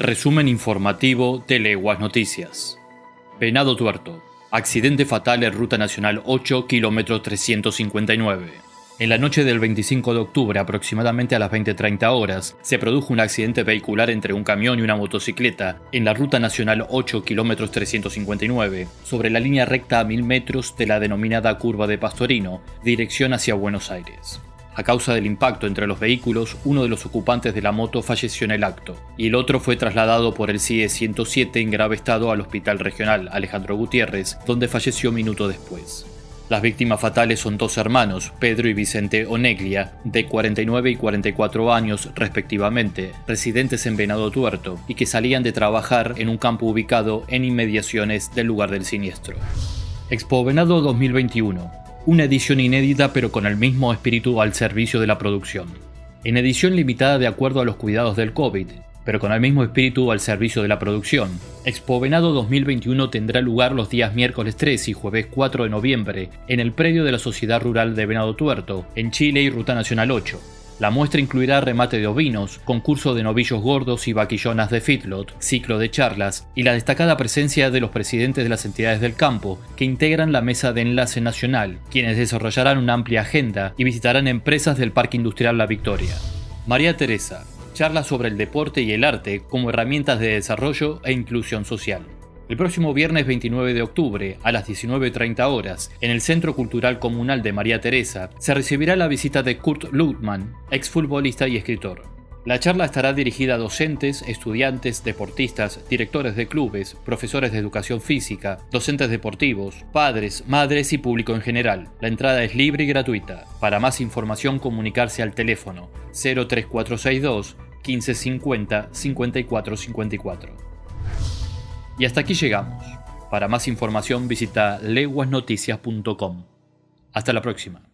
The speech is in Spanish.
Resumen informativo de Leguas Noticias. Venado Tuerto. Accidente fatal en Ruta Nacional 8, kilómetro 359. En la noche del 25 de octubre, aproximadamente a las 20.30 horas, se produjo un accidente vehicular entre un camión y una motocicleta en la Ruta Nacional 8, kilómetros 359, sobre la línea recta a 1000 metros de la denominada Curva de Pastorino, dirección hacia Buenos Aires. A causa del impacto entre los vehículos, uno de los ocupantes de la moto falleció en el acto, y el otro fue trasladado por el CIE 107 en grave estado al Hospital Regional Alejandro Gutiérrez, donde falleció minuto después. Las víctimas fatales son dos hermanos, Pedro y Vicente Oneglia, de 49 y 44 años respectivamente, residentes en Venado Tuerto, y que salían de trabajar en un campo ubicado en inmediaciones del lugar del siniestro. Expo Venado 2021 una edición inédita pero con el mismo espíritu al servicio de la producción. En edición limitada de acuerdo a los cuidados del COVID, pero con el mismo espíritu al servicio de la producción. Expo Venado 2021 tendrá lugar los días miércoles 3 y jueves 4 de noviembre en el predio de la Sociedad Rural de Venado Tuerto, en Chile y Ruta Nacional 8. La muestra incluirá remate de ovinos, concurso de novillos gordos y vaquillonas de feedlot, ciclo de charlas y la destacada presencia de los presidentes de las entidades del campo que integran la mesa de enlace nacional, quienes desarrollarán una amplia agenda y visitarán empresas del Parque Industrial La Victoria. María Teresa, charla sobre el deporte y el arte como herramientas de desarrollo e inclusión social. El próximo viernes 29 de octubre, a las 19.30 horas, en el Centro Cultural Comunal de María Teresa, se recibirá la visita de Kurt Ludman, exfutbolista y escritor. La charla estará dirigida a docentes, estudiantes, deportistas, directores de clubes, profesores de educación física, docentes deportivos, padres, madres y público en general. La entrada es libre y gratuita. Para más información comunicarse al teléfono 03462 1550 5454. Y hasta aquí llegamos. Para más información visita leguasnoticias.com. Hasta la próxima.